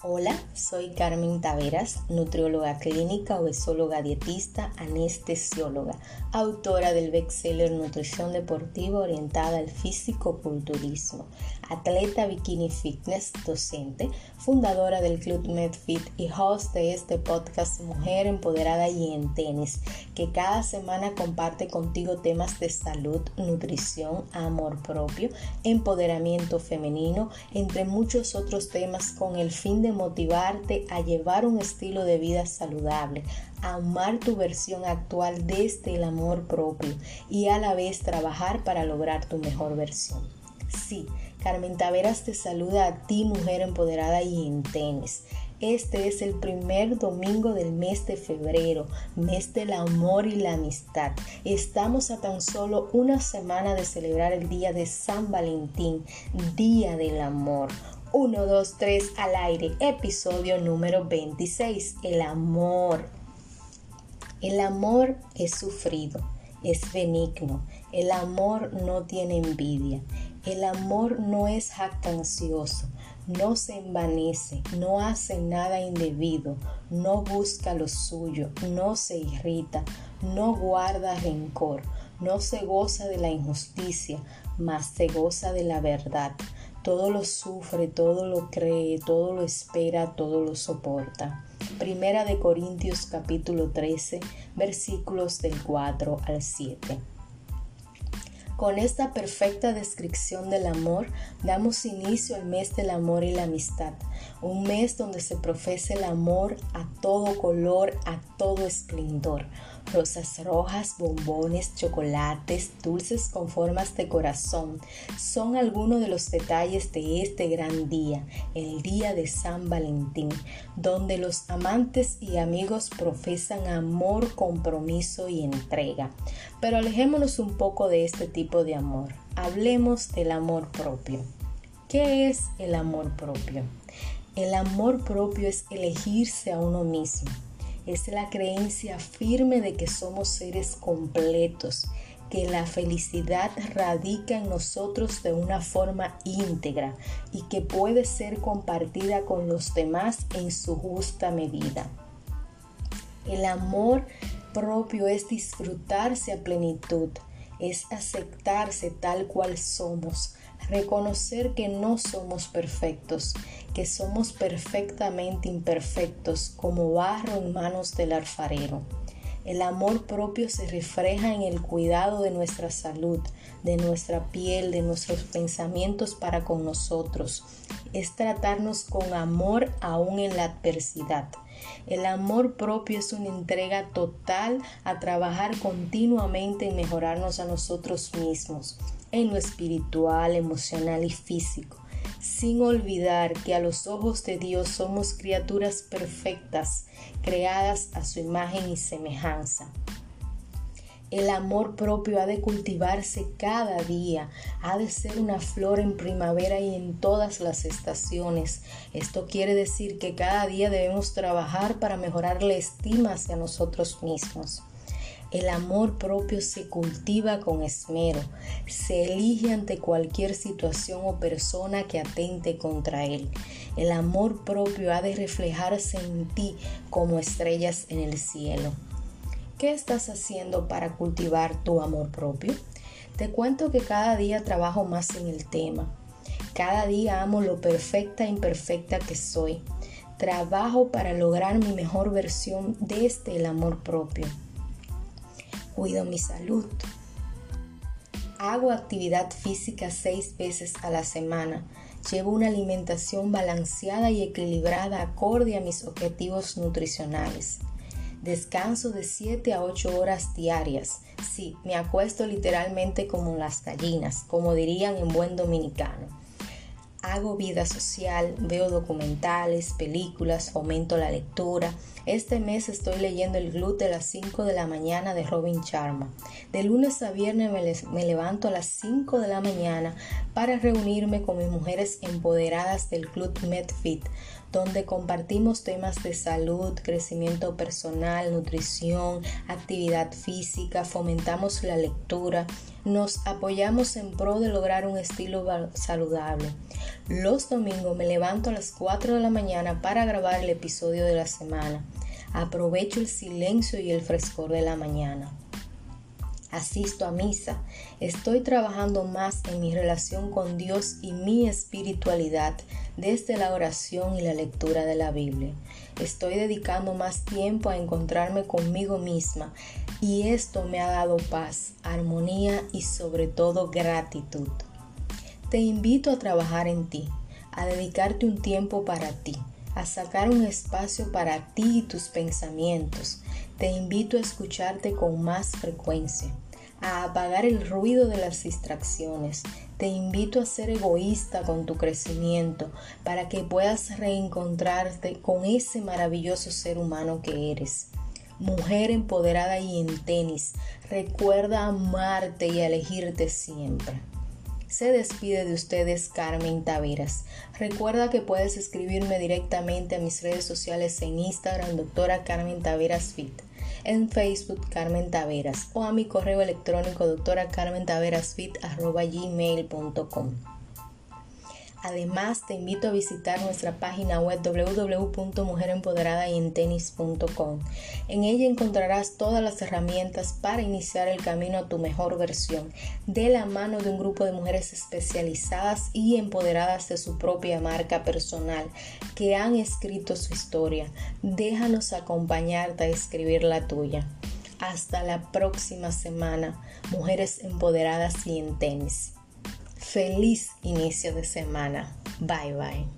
Hola, soy Carmen Taveras, nutrióloga clínica, obesóloga dietista, anestesióloga, autora del bestseller Nutrición Deportiva orientada al físico-culturismo, atleta bikini fitness, docente, fundadora del Club MedFit y host de este podcast Mujer Empoderada y en Tenis, que cada semana comparte contigo temas de salud, nutrición, amor propio, empoderamiento femenino, entre muchos otros temas con el fin de motivarte a llevar un estilo de vida saludable, a amar tu versión actual desde el amor propio y a la vez trabajar para lograr tu mejor versión. Sí, Carmen Taveras te saluda a ti, mujer empoderada y en tenis. Este es el primer domingo del mes de febrero, mes del amor y la amistad. Estamos a tan solo una semana de celebrar el día de San Valentín, Día del Amor. 1, 2, 3 al aire, episodio número 26, el amor. El amor es sufrido, es benigno, el amor no tiene envidia, el amor no es jactancioso, no se envanece, no hace nada indebido, no busca lo suyo, no se irrita, no guarda rencor, no se goza de la injusticia, mas se goza de la verdad todo lo sufre, todo lo cree, todo lo espera, todo lo soporta. Primera de Corintios capítulo 13, versículos del 4 al 7. Con esta perfecta descripción del amor, damos inicio al mes del amor y la amistad, un mes donde se profesa el amor a todo color, a todo esplendor, rosas rojas, bombones, chocolates, dulces con formas de corazón. Son algunos de los detalles de este gran día, el día de San Valentín, donde los amantes y amigos profesan amor, compromiso y entrega. Pero alejémonos un poco de este tipo de amor. Hablemos del amor propio. ¿Qué es el amor propio? El amor propio es elegirse a uno mismo es la creencia firme de que somos seres completos, que la felicidad radica en nosotros de una forma íntegra y que puede ser compartida con los demás en su justa medida. El amor propio es disfrutarse a plenitud, es aceptarse tal cual somos, reconocer que no somos perfectos, que somos perfectamente imperfectos como barro en manos del alfarero. El amor propio se refleja en el cuidado de nuestra salud, de nuestra piel, de nuestros pensamientos para con nosotros. Es tratarnos con amor aún en la adversidad. El amor propio es una entrega total a trabajar continuamente en mejorarnos a nosotros mismos en lo espiritual, emocional y físico, sin olvidar que a los ojos de Dios somos criaturas perfectas, creadas a su imagen y semejanza. El amor propio ha de cultivarse cada día, ha de ser una flor en primavera y en todas las estaciones. Esto quiere decir que cada día debemos trabajar para mejorar la estima hacia nosotros mismos. El amor propio se cultiva con esmero, se elige ante cualquier situación o persona que atente contra él. El amor propio ha de reflejarse en ti como estrellas en el cielo. ¿Qué estás haciendo para cultivar tu amor propio? Te cuento que cada día trabajo más en el tema. Cada día amo lo perfecta e imperfecta que soy. Trabajo para lograr mi mejor versión desde el amor propio cuido mi salud. Hago actividad física seis veces a la semana. Llevo una alimentación balanceada y equilibrada acorde a mis objetivos nutricionales. Descanso de 7 a 8 horas diarias. Sí, me acuesto literalmente como las gallinas, como dirían en buen dominicano hago vida social, veo documentales, películas, fomento la lectura. Este mes estoy leyendo El Glut de las 5 de la mañana de Robin Sharma. De lunes a viernes me, me, levanto a las 5 de la mañana para reunirme con mis mujeres empoderadas del Club MedFit, donde compartimos temas de salud, crecimiento personal, nutrición, actividad física, fomentamos la lectura, nos apoyamos en pro de lograr un estilo saludable. Los domingos me levanto a las 4 de la mañana para grabar el episodio de la semana. Aprovecho el silencio y el frescor de la mañana asisto a misa, estoy trabajando más en mi relación con Dios y mi espiritualidad desde la oración y la lectura de la Biblia. Estoy dedicando más tiempo a encontrarme conmigo misma y esto me ha dado paz, armonía y sobre todo gratitud. Te invito a trabajar en ti, a dedicarte un tiempo para ti a sacar un espacio para ti y tus pensamientos. Te invito a escucharte con más frecuencia, a apagar el ruido de las distracciones. Te invito a ser egoísta con tu crecimiento para que puedas reencontrarte con ese maravilloso ser humano que eres. Mujer empoderada y en tenis, recuerda amarte y elegirte siempre se despide de ustedes Carmen Taveras. Recuerda que puedes escribirme directamente a mis redes sociales en Instagram, doctora Carmen Taveras Fit, en Facebook Carmen Taveras o a mi correo electrónico doctora Carmen Taveras Fit gmail.com. Además, te invito a visitar nuestra página web www.mujerempoderadayentenis.com. En ella encontrarás todas las herramientas para iniciar el camino a tu mejor versión, de la mano de un grupo de mujeres especializadas y empoderadas de su propia marca personal que han escrito su historia. Déjanos acompañarte a escribir la tuya. Hasta la próxima semana, mujeres empoderadas y en tenis. Feliz inicio de semana. Bye bye.